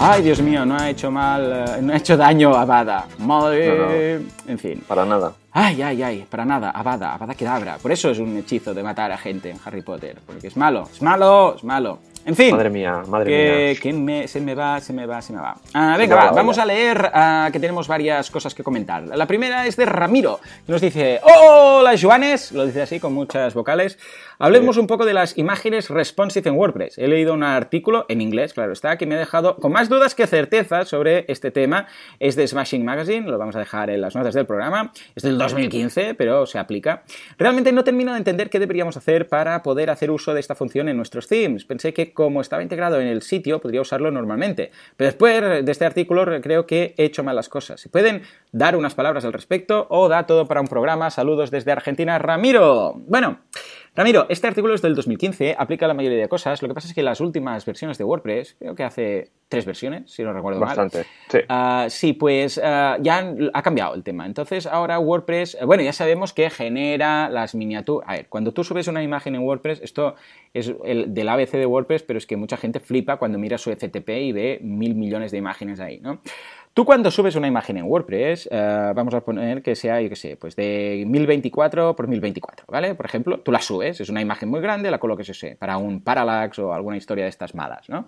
Ay, Dios mío, no ha hecho mal, eh, no ha hecho daño a Bada. Madre. En fin. Para nada. Ay, ay, ay, para nada, Avada, Avada Kedavra. Por eso es un hechizo de matar a gente en Harry Potter. Porque es malo, es malo, es malo. En fin. Madre mía, madre que, mía. que me- se me va, se me va, se me va. Ah, venga, va, va, vamos a leer ah, que tenemos varias cosas que comentar. La primera es de Ramiro, que nos dice, hola Joanes, lo dice así con muchas vocales. Hablemos un poco de las imágenes responsive en WordPress. He leído un artículo en inglés, claro está, que me ha dejado con más dudas que certezas sobre este tema. Es de Smashing Magazine, lo vamos a dejar en las notas del programa. Es del 2015, pero se aplica. Realmente no termino de entender qué deberíamos hacer para poder hacer uso de esta función en nuestros themes. Pensé que como estaba integrado en el sitio, podría usarlo normalmente. Pero después de este artículo creo que he hecho mal las cosas. ¿Se pueden dar unas palabras al respecto o da todo para un programa? Saludos desde Argentina, Ramiro. Bueno, Ramiro, este artículo es del 2015, aplica la mayoría de cosas. Lo que pasa es que las últimas versiones de WordPress, creo que hace tres versiones, si no recuerdo mal. Bastante. Sí. Ah, sí, pues ah, ya ha cambiado el tema. Entonces ahora WordPress, eh, bueno, ya sabemos que genera las miniaturas. A ver, cuando tú subes una imagen en WordPress, esto es el del ABC de WordPress, pero es que mucha gente flipa cuando mira su FTP y ve mil millones de imágenes ahí, ¿no? Tú cuando subes una imagen en WordPress, eh, vamos a poner que sea, yo qué sé, pues de 1024 por 1024, ¿vale? Por ejemplo, tú la subes, es una imagen muy grande, la colocas, yo sé, para un parallax o alguna historia de estas malas, ¿no?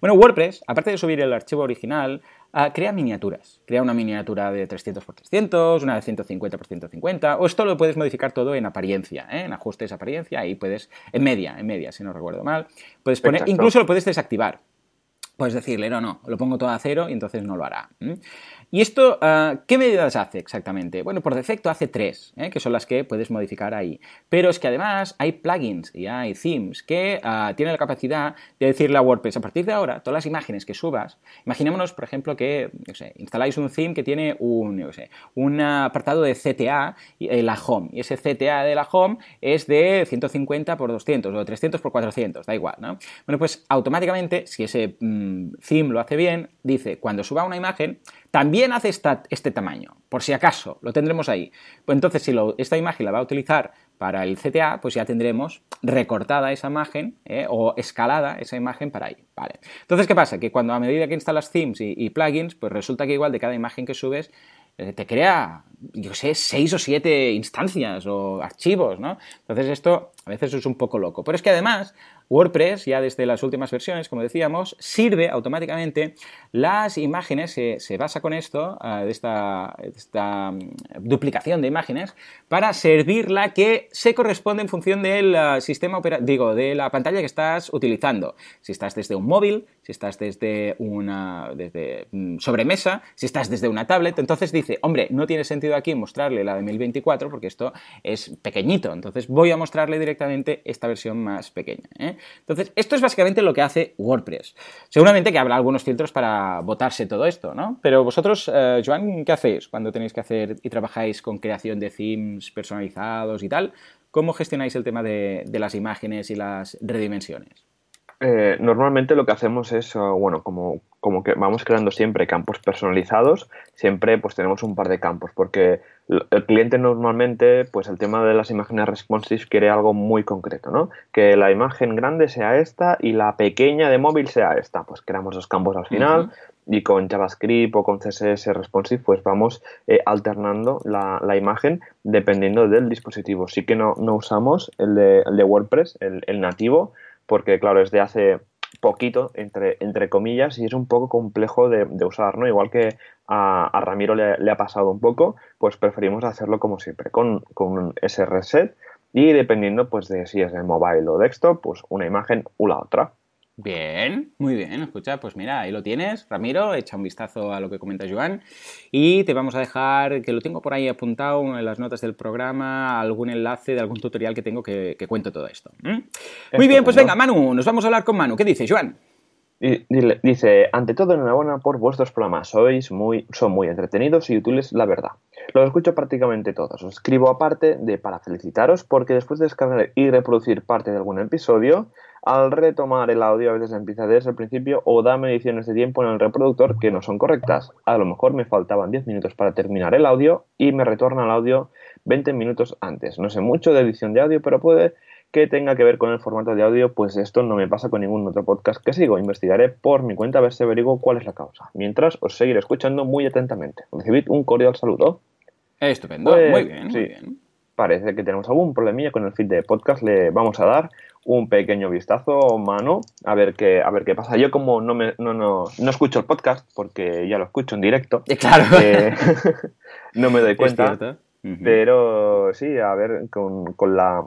Bueno, WordPress, aparte de subir el archivo original, ah, crea miniaturas. Crea una miniatura de 300 x 300, una de 150 x 150, o esto lo puedes modificar todo en apariencia, ¿eh? en ajustes apariencia, ahí puedes, en media, en media, si no recuerdo mal, puedes poner, Exacto. incluso lo puedes desactivar. Puedes decirle, no, no, lo pongo todo a cero y entonces no lo hará. ¿Y esto ah, qué medidas hace exactamente? Bueno, por defecto hace tres, ¿eh? que son las que puedes modificar ahí. Pero es que además hay plugins y hay themes que ah, tienen la capacidad de decirle a WordPress, a partir de ahora, todas las imágenes que subas, imaginémonos, por ejemplo, que instaláis un theme que tiene un, un apartado de CTA en la home. Y ese CTA de la home es de 150 por 200 o 300 por 400, da igual, ¿no? Bueno, pues automáticamente, si ese mm, theme lo hace bien, dice, cuando suba una imagen, también hace este tamaño, por si acaso, lo tendremos ahí. Pues entonces, si esta imagen la va a utilizar para el CTA, pues ya tendremos recortada esa imagen ¿eh? o escalada esa imagen para ahí. Vale. Entonces, ¿qué pasa? Que cuando a medida que instalas themes y, y plugins, pues resulta que igual de cada imagen que subes, eh, te crea, yo sé, seis o siete instancias o archivos, ¿no? Entonces esto a veces es un poco loco. Pero es que además WordPress, ya desde las últimas versiones, como decíamos, sirve automáticamente las imágenes, se, se basa con esto, eh, de esta, mm, duplicación de imágenes, para servir la que se corresponde en función del eh, sistema digo, de la pantalla que estás utilizando. Si estás desde un móvil, si estás desde una desde, mm, sobremesa, si estás desde una tablet, entonces dice, hombre, no tiene sentido aquí mostrarle la de 1024 porque esto es pequeñito, entonces voy a mostrarle directamente esta versión más pequeña. ¿eh? Entonces, esto es básicamente lo que hace WordPress. Seguramente que habrá algunos filtros para votarse todo esto, ¿no? Pero vosotros, eh, Joan, ¿qué hacéis cuando tenéis que hacer y trabajáis con creación de themes personalizados y tal? ¿Cómo gestionáis el tema de, de las imágenes y las redimensiones? Eh, normalmente lo que hacemos es, uh, bueno, como, como que vamos creando siempre campos personalizados, siempre pues tenemos un par de campos, porque el cliente normalmente, pues el tema de las imágenes responsive quiere algo muy concreto, ¿no? Que la imagen grande sea esta y la pequeña de móvil sea esta. Pues creamos dos campos al final y con JavaScript o con CSS responsive, pues vamos eh, alternando la, la imagen dependiendo del dispositivo. Sí que no, no usamos el de, el de WordPress, el, el nativo, porque claro, es de hace poquito, entre, entre comillas, y es un poco complejo de, de usar, ¿no? Igual que a, Ramiro le, ha pasado un poco, pues preferimos hacerlo como siempre, con, con un SRSet y dependiendo pues de si es de mobile o desktop, pues una imagen u la otra. Bien, muy bien. Escucha, pues mira, ahí lo tienes, Ramiro, echa un vistazo a lo que comenta Joan y te vamos a dejar, que lo tengo por ahí apuntado en las notas del programa, algún enlace de algún tutorial que tengo que, que cuento todo esto. Muy bien, pues venga, Manu, nos vamos a hablar con Manu. ¿Qué dice, Joan? Dice, ante todo enhorabuena por vuestros programas, sois muy, son muy entretenidos y útiles, la verdad. Los escucho prácticamente todos. Os escribo aparte de para felicitaros porque después de descargar y reproducir parte de algún episodio, al retomar el audio a veces empieza desde el principio o da mediciones de tiempo en el reproductor que no son correctas. A lo mejor me faltaban 10 minutos para terminar el audio y me retorna el audio 20 minutos antes. No sé mucho de edición de audio, pero puede que tenga que ver con el formato de audio, pues esto no me pasa con ningún otro podcast que sigo. Investigaré por mi cuenta a ver si averiguo cuál es la causa. Mientras, os seguiré escuchando muy atentamente. Recibid un cordial saludo. Estupendo, Pues, muy bien, sí. muy bien. Parece que tenemos algún problemilla con el feed de podcast. Le vamos a dar un pequeño vistazo, mano, a ver qué, a ver qué pasa. Yo como no, me, no, no, no escucho el podcast, porque ya lo escucho en directo, Eh, Claro, eh, no me doy cuenta. Pero sí, a ver, con, con la.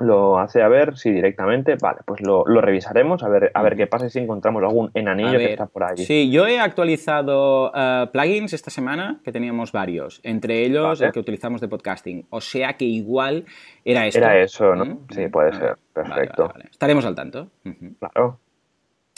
Lo hace a ver si directamente. Vale, pues lo, lo revisaremos, a ver, a ver qué pasa y si encontramos algún enanillo que está por allí. Sí, yo he actualizado eh, plugins esta semana, que teníamos varios, entre ellos Vale. el que utilizamos de podcasting. O sea que igual era esto. Era eso, ¿no? ¿Mm? Sí, puede Vale, ser. Perfecto. vale, vale. Estaremos al tanto. Claro.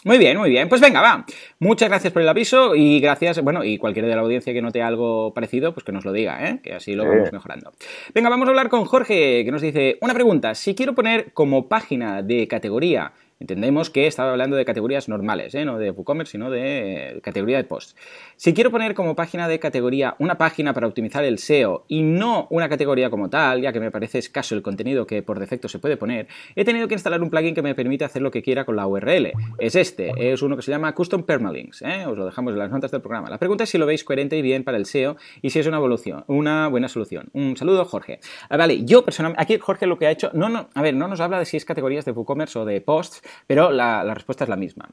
Muy bien, muy bien. Pues venga, va. Muchas gracias por el aviso y gracias, bueno, y cualquiera de la audiencia que note algo parecido, pues que nos lo diga, ¿eh? Que así lo Sí. vamos mejorando. Venga, vamos a hablar con Jorge, que nos dice una pregunta. Si quiero poner como página de categoría, entendemos que estaba hablando de categorías normales, ¿eh? No de WooCommerce, sino de categoría de posts. Si quiero poner como página de categoría una página para optimizar el SEO y no una categoría como tal, ya que me parece escaso el contenido que por defecto se puede poner, he tenido que instalar un plugin que me permite hacer lo que quiera con la URL. Es este, es uno que se llama Custom Permalinks, ¿eh? os lo dejamos en las notas del programa. La pregunta es si lo veis coherente y bien para el SEO y si es una evolución, una buena solución. Un saludo, Jorge. Ah, vale, yo personalmente, aquí Jorge lo que ha hecho, no, no, a ver, no nos habla de si es categorías de WooCommerce o de posts, pero la, la respuesta es la misma.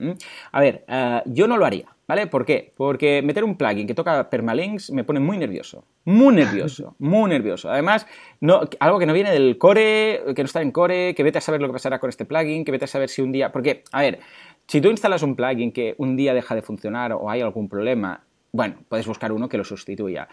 A ver, eh, yo no lo haría. ¿Vale? ¿Por qué? Porque meter un plugin que toca permalinks me pone muy nervioso. Muy nervioso. Muy nervioso. Además, no, algo que no viene del core, que no está en core, que vete a saber lo que pasará con este plugin, que vete a saber si un día. Porque, a ver, si tú instalas un plugin que un día deja de funcionar o hay algún problema, bueno, puedes buscar uno que lo sustituya.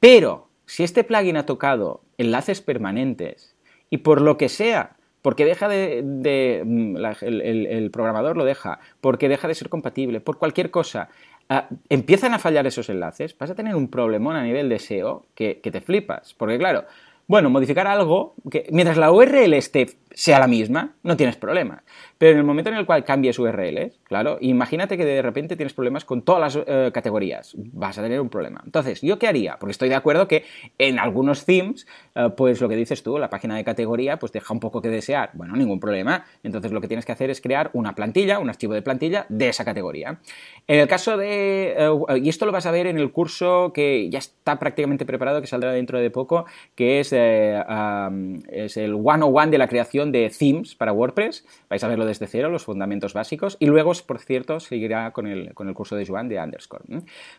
Pero, si este plugin ha tocado enlaces permanentes y por lo que sea porque deja de, mm, el, programador lo deja, porque deja de ser compatible, por cualquier cosa, ah, empiezan a fallar esos enlaces, vas a tener un problemón a nivel de SEO que, te flipas. Porque claro, bueno, modificar algo, que mientras la URL esté, sea la misma, no tienes problemas. Pero en el momento en el cual cambies URLs, claro, imagínate que de repente tienes problemas con todas las eh, categorías, vas a tener un problema. Entonces, ¿yo qué haría? Porque estoy de acuerdo que en algunos themes, eh, pues lo que dices tú, la página de categoría, pues deja un poco que desear. Bueno, ningún problema. Entonces, lo que tienes que hacer es crear una plantilla, un archivo de plantilla de esa categoría. En el caso de, eh, y esto lo vas a ver en el curso que ya está prácticamente preparado, que saldrá dentro de poco, que es, es el 101 de la creación de themes para WordPress. Vais a verlo desde cero, los fundamentos básicos. Y luego, por cierto, seguirá con el, con el curso de Joan de Underscore.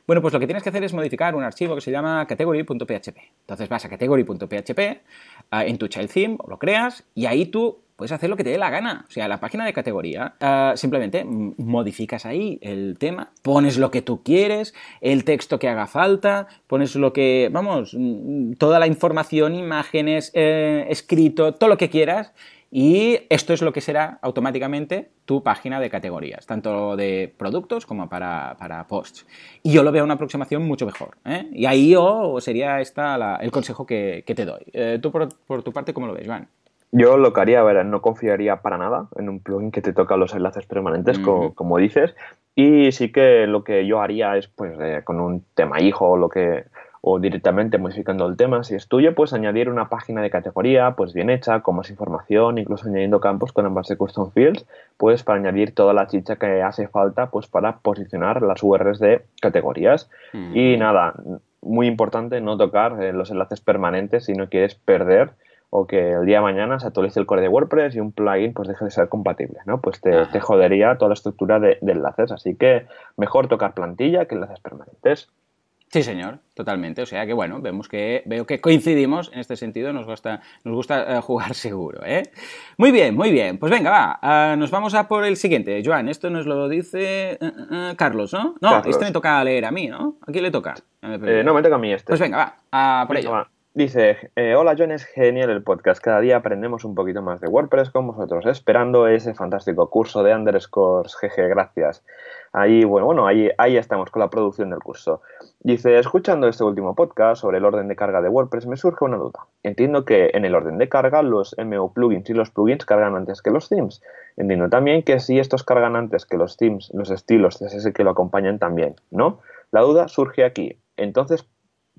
Bueno, pues lo que tienes que hacer es modificar un archivo que se llama category.php. Entonces vas a category.php ah, en tu child theme, lo creas, y ahí tú puedes hacer lo que te dé la gana. O sea, la página de categoría, ah, simplemente modificas ahí el tema, pones lo que tú quieres, el texto que haga falta, pones lo que, vamos, toda la información, imágenes, eh, escrito, todo lo que quieras. Y esto es lo que será automáticamente tu página de categorías, tanto de productos como para, para posts. Y yo lo veo una aproximación mucho mejor. ¿eh? Y ahí yo sería esta la- el consejo que, que te doy. Eh, ¿Tú por, por tu parte cómo lo ves, Joan? Yo lo que haría, a ver, no confiaría para nada en un plugin que te toca los enlaces permanentes, co- Ujú. como, dices. Y sí que lo que yo haría es, pues, eh, con un tema hijo o lo que o directamente modificando el tema, si es tuyo, pues añadir una página de categoría, pues bien hecha, con más información, incluso añadiendo campos con ambas de custom fields, pues para añadir toda la chicha que hace falta, pues para posicionar las URLs de categorías. Y nada, muy importante no tocar eh, los enlaces permanentes si no quieres perder o que el día de mañana se actualice el core de WordPress y un plugin pues deje de ser compatible, ¿no? Pues te, te jodería toda la estructura de, de enlaces, así que mejor tocar plantilla que enlaces permanentes. Sí, señor, totalmente. O sea que bueno, vemos que veo que coincidimos en este sentido. Nos gusta, nos gusta eh, jugar seguro, ¿eh? Muy bien, muy bien. Pues venga, va. ah, nos vamos a por el siguiente. Joan, esto nos lo dice eh, eh, Carlos, ¿no? No, Carlos. este me toca leer a mí, ¿no? ¿A quién le toca? Eh, no, me toca a mí este. Pues venga, va. por Venga, ello. va. Dice, eh, hola John, es genial el podcast. Cada día aprendemos un poquito más de WordPress con vosotros, esperando ese fantástico curso de underscores, jeje, gracias. Ahí, bueno, bueno, ahí, ahí estamos con la producción del curso. Dice, escuchando este último podcast sobre el orden de carga de WordPress, me surge una duda. Entiendo que en el orden de carga los MO plugins y los plugins cargan antes que los themes. Entiendo también que si estos cargan antes que los themes, los estilos CSS que lo acompañan también, ¿no? La duda surge aquí. Entonces,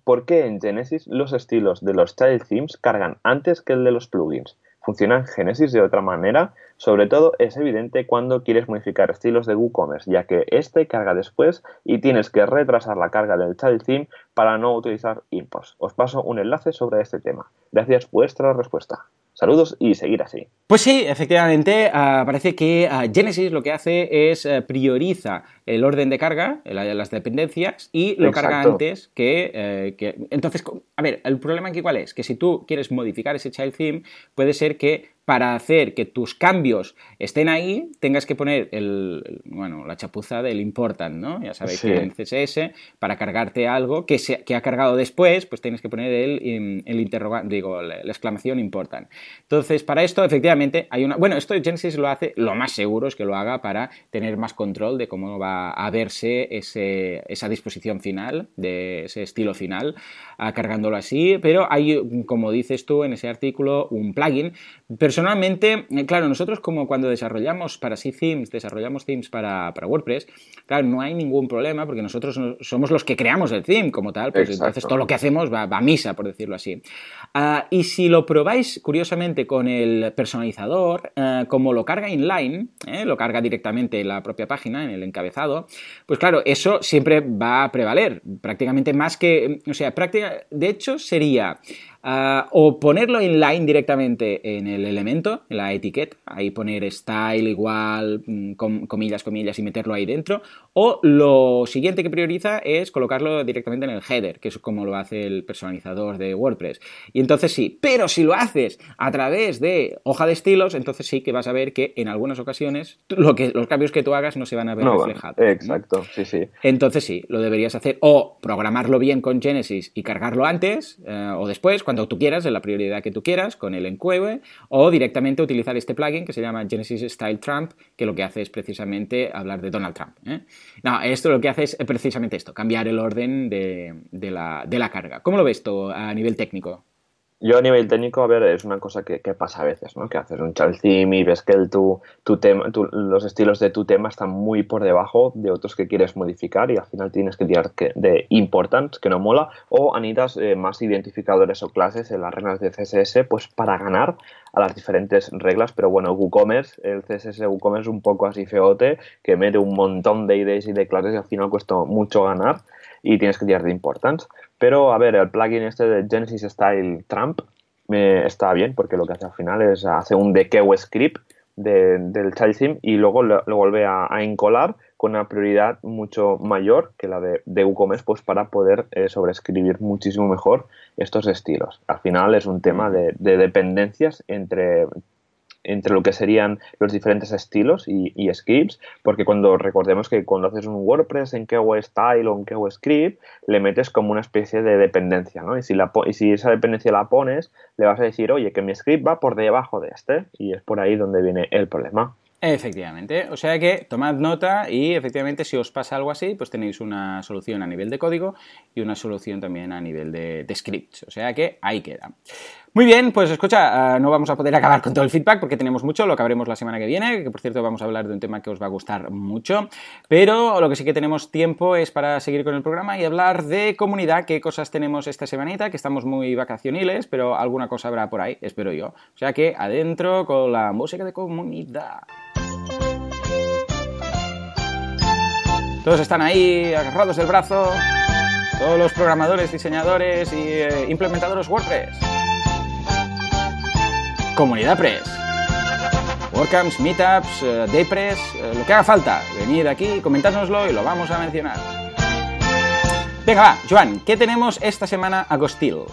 ¿por qué en Genesis los estilos de los child themes cargan antes que el de los plugins? Funciona Genesis de otra manera. Sobre todo es evidente cuando quieres modificar estilos de WooCommerce, ya que este carga después y tienes que retrasar la carga del child theme para no utilizar imports. Os paso un enlace sobre este tema. Gracias vuestra respuesta. Saludos y seguir así. Pues sí, efectivamente, uh, parece que uh, Genesis lo que hace es uh, prioriza el orden de carga, las dependencias, y lo Exacto. carga antes que, que, Entonces, a ver, el problema aquí cuál es? Que si tú quieres modificar ese child theme, puede ser que para hacer que tus cambios estén ahí, tengas que poner el, bueno, la chapuza del important, ¿no? Ya sabéis sí. que en CSS, para cargarte algo que, se, que ha cargado después, pues tienes que poner el, el interrogante, digo, la, la, exclamación important. Entonces, para esto, efectivamente, hay una... Bueno, esto Genesis lo hace, lo más seguro es que lo haga para tener más control de cómo va a verse ese, esa disposición final, de ese estilo final, cargándolo así, pero hay, como dices tú en ese artículo, un plugin, pero personalmente, eh, claro, nosotros como cuando desarrollamos para sí themes, desarrollamos themes para, para, WordPress, claro, no hay ningún problema porque nosotros somos los que creamos el theme como tal, pues Exacto. entonces todo lo que hacemos va, va a misa, por decirlo así. Uh, y si lo probáis, curiosamente, con el personalizador, uh, como lo carga inline, ¿eh? lo carga directamente en la propia página, en el encabezado, pues claro, eso siempre va a prevaler, prácticamente más que, o sea, práctica, de hecho sería... Uh, o ponerlo inline directamente en el elemento, en la etiqueta, ahí poner style igual, mm, com, comillas, comillas y meterlo ahí dentro, o lo siguiente que prioriza es colocarlo directamente en el header, que es como lo hace el personalizador de WordPress. Y entonces sí, pero si lo haces a través de hoja de estilos, entonces sí que vas a ver que en algunas ocasiones lo que, los cambios que tú hagas no se van a ver no, reflejados. Exacto, ¿no? sí, sí. Entonces sí, lo deberías hacer o programarlo bien con Genesis y cargarlo antes eh, o después, cuando tú quieras, en la prioridad que tú quieras, con el encueve, o directamente utilizar este plugin que se llama Genesis Style Trump, que lo que hace es precisamente hablar de Donald Trump. ¿eh? Esto lo que hace es precisamente esto, cambiar el orden de, de, la, de la carga. ¿Cómo lo ves tú a nivel técnico? Yo a nivel técnico, a ver, es una cosa que, que pasa a veces, ¿no? Que haces un theme y ves que el, tu, tu tema, tu, los estilos de tu tema están muy por debajo de otros que quieres modificar y al final tienes que tirar de important, que no mola, o anidas eh, más identificadores o clases en las reglas de CSS, pues para ganar a las diferentes reglas, pero bueno, WooCommerce, el CSS WooCommerce es un poco así feote, que mete un montón de IDs y de clases y al final cuesta mucho ganar y tienes que tirar de importance. Pero a ver, el plugin este de Genesis Style Trump me está bien porque lo que hace al final es hace un dequeo script de, del child theme y luego lo, lo vuelve a, a, encolar con una prioridad mucho mayor que la de, de WooCommerce pues para poder eh, sobreescribir muchísimo mejor estos estilos. Al final es un tema de dependencias entre entre lo que serían los diferentes estilos y, scripts, porque cuando recordemos que cuando haces un WordPress en KW Style o en KW Script, le metes como una especie de dependencia, ¿no? Y si, la, y si esa dependencia la pones, le vas a decir, oye, que mi script va por debajo de este, y es por ahí donde viene el problema. Efectivamente, o sea que tomad nota y efectivamente si os pasa algo así, pues tenéis una solución a nivel de código y una solución también a nivel de, de scripts, o sea que ahí queda. Muy bien, pues escucha, uh, no vamos a poder acabar con todo el feedback porque tenemos mucho, lo acabaremos la semana que viene, que por cierto vamos a hablar de un tema que os va a gustar mucho, pero lo que sí que tenemos tiempo es para seguir con el programa y hablar de comunidad, qué cosas tenemos esta semanita, que estamos muy vacacioniles, pero alguna cosa habrá por ahí, espero yo. O sea que adentro con la música de comunidad. Todos están ahí agarrados del brazo. Todos los programadores, diseñadores y eh, implementadores WordPress. Comunidad Press. WordCamps, Meetups, uh, Daypress, uh, lo que haga falta. Venid aquí, comentárnoslo y lo vamos a mencionar. Venga, va, Joan, ¿qué tenemos esta semana a Gostil?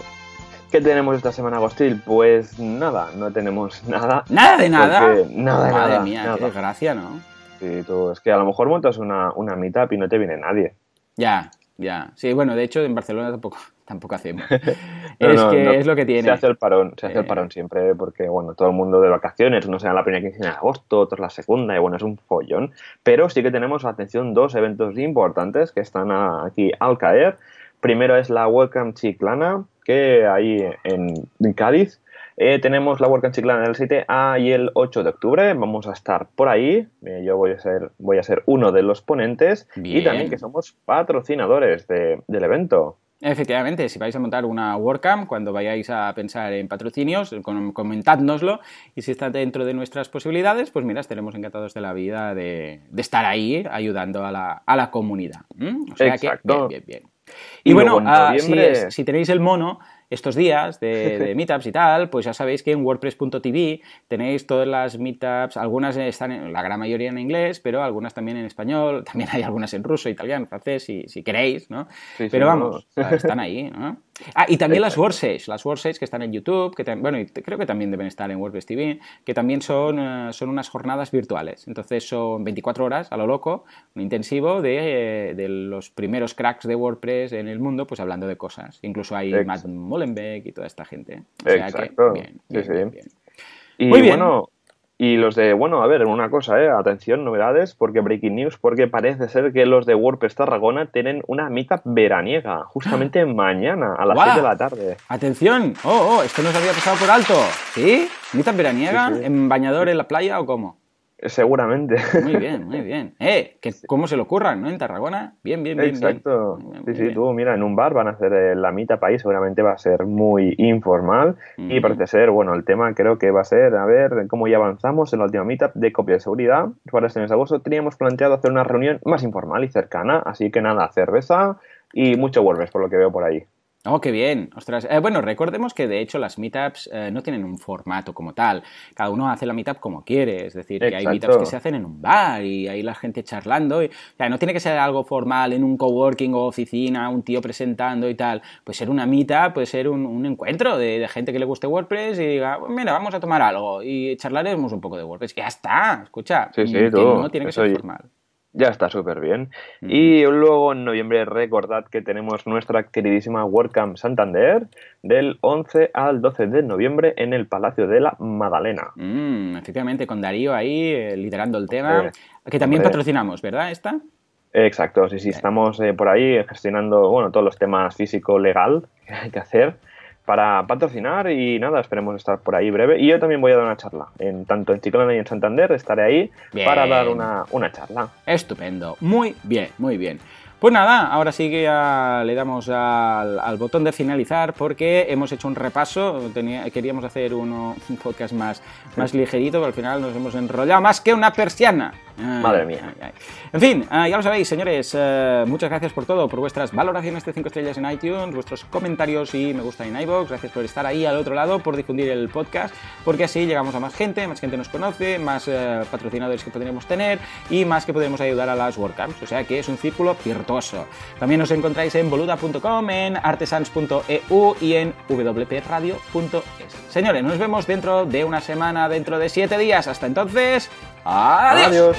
¿Qué tenemos esta semana, Agostil? Pues nada, no tenemos nada. ¿Nada de nada? Nada de Madre nada. mía, nada. qué desgracia, ¿no? Sí, tú, es que a lo mejor montas una, una meetup y no te viene nadie. Ya, ya. Sí, bueno, de hecho en Barcelona tampoco, tampoco hacemos. no, es no, que no. es lo que tiene. Se hace el parón, se hace Eh. el parón siempre porque, bueno, todo el mundo de vacaciones, no sea la primera quincena de agosto, otra la segunda, y bueno, es un follón. Pero sí que tenemos, atención, dos eventos importantes que están aquí al caer. Primero es la Welcome Chiclana, que ahí en Cádiz. Eh, tenemos la Welcome Chiclana el 7A y el 8 de octubre. Vamos a estar por ahí. Eh, yo voy a ser, voy a ser uno de los ponentes. Bien. Y también que somos patrocinadores de- del evento. Efectivamente, si vais a montar una WordCamp, cuando vayáis a pensar en patrocinios, comentádnoslo y si está dentro de nuestras posibilidades, pues mira, estaremos encantados de la vida de, estar ahí ayudando a la, a la comunidad. O sea Exacto. que, bien, bien, bien. Y, bueno, ah, si, tenéis el mono, estos días de, meetups y tal, pues ya sabéis que en WordPress.tv tenéis todas las meetups, algunas están, en, la gran mayoría en inglés, pero algunas también en español, también hay algunas en ruso, italiano, francés, si, si queréis, ¿no? pero vamos, están ahí, ¿no? Ah, y también las Workspace, las Workspace que están en YouTube, que bueno, y creo que también deben estar en WordPress TV, que también son, eh, son unas jornadas virtuales. Entonces son 24 horas a lo loco, un intensivo de, de, los primeros cracks de WordPress en el mundo, pues hablando de cosas. Incluso hay Matt Mullenbeck y toda esta gente. O sea Exacto. Que, bien, bien, bien, Y Muy bien. bueno, y los de, bueno, a ver, una cosa, ¿eh? atención, novedades, porque breaking news, porque parece ser que los de WordPress Tarragona tienen una meetup veraniega, justamente mañana, a las 7 de la tarde. Atención, oh, oh, esto nos había pasado por alto, ¿sí? ¿Meetup veraniega? ¿En bañador en la playa o cómo? Seguramente. Muy bien, muy bien. Eh, que cómo se lo ocurran, ¿no? En Tarragona. Bien, bien, bien. Exacto. sí, sí, tú, mira, en un bar van a hacer eh, la mitad país, seguramente va a ser muy informal. Y parece ser, bueno, el tema creo que va a ser, a ver, cómo ya avanzamos en la última mitad de copia de seguridad. Para este mes de agosto teníamos planteado hacer una reunión más informal y cercana. Así que nada, cerveza y mucho WordPress, por lo que veo por ahí. Oh, qué bien. Ostras. Eh, bueno, recordemos que de hecho las meetups eh, no tienen un formato como tal. Cada uno hace la meetup como quiere. Es decir, que hay meetups que se hacen en un bar y ahí la gente charlando. Y, o sea, no tiene que ser algo formal en un coworking o oficina, un tío presentando y tal. Puede ser una meetup, puede ser un, encuentro de, gente que le guste WordPress y diga, pues mira, vamos a tomar algo y charlaremos un poco de WordPress. Ya está, escucha. Sí, sí, no tiene que ser formal. Ya está súper bien. Y luego en noviembre recordad que tenemos nuestra queridísima WordCamp Santander del 11 al 12 de noviembre en el Palacio de la Magdalena. Mm, efectivamente, con Darío ahí eh, liderando el tema, que también patrocinamos, ¿verdad? ¿Esta? Exacto, sí, sí, estamos eh, por ahí gestionando bueno, todos los temas físico-legal que hay que hacer para patrocinar y nada, esperemos estar por ahí breve. Y yo también voy a dar una charla, en tanto en Chiclana y en Santander, estaré ahí para dar una, una charla. Estupendo, muy bien, muy bien. Pues nada, ahora sí que le damos al, botón de finalizar porque hemos hecho un repaso. queríamos hacer uno, un podcast más, más ligerito, pero al final nos hemos enrollado más que una persiana. Madre mía. En fin, ah, ya lo sabéis, señores. Eh, muchas gracias por todo, por vuestras valoraciones de 5 estrellas en iTunes, vuestros comentarios y me gusta en iVoox. Gracias por estar ahí al otro lado, por difundir el podcast, porque así llegamos a más gente, más gente nos conoce, más eh, patrocinadores que podremos tener y más que podremos ayudar a las WordCamps. O sea que es un círculo virtuoso. También nos encontráis en boluda.com, en artesans.eu y en wpradio.es. Señores, nos vemos dentro de una semana, dentro de 7 días. Hasta entonces. Adiós.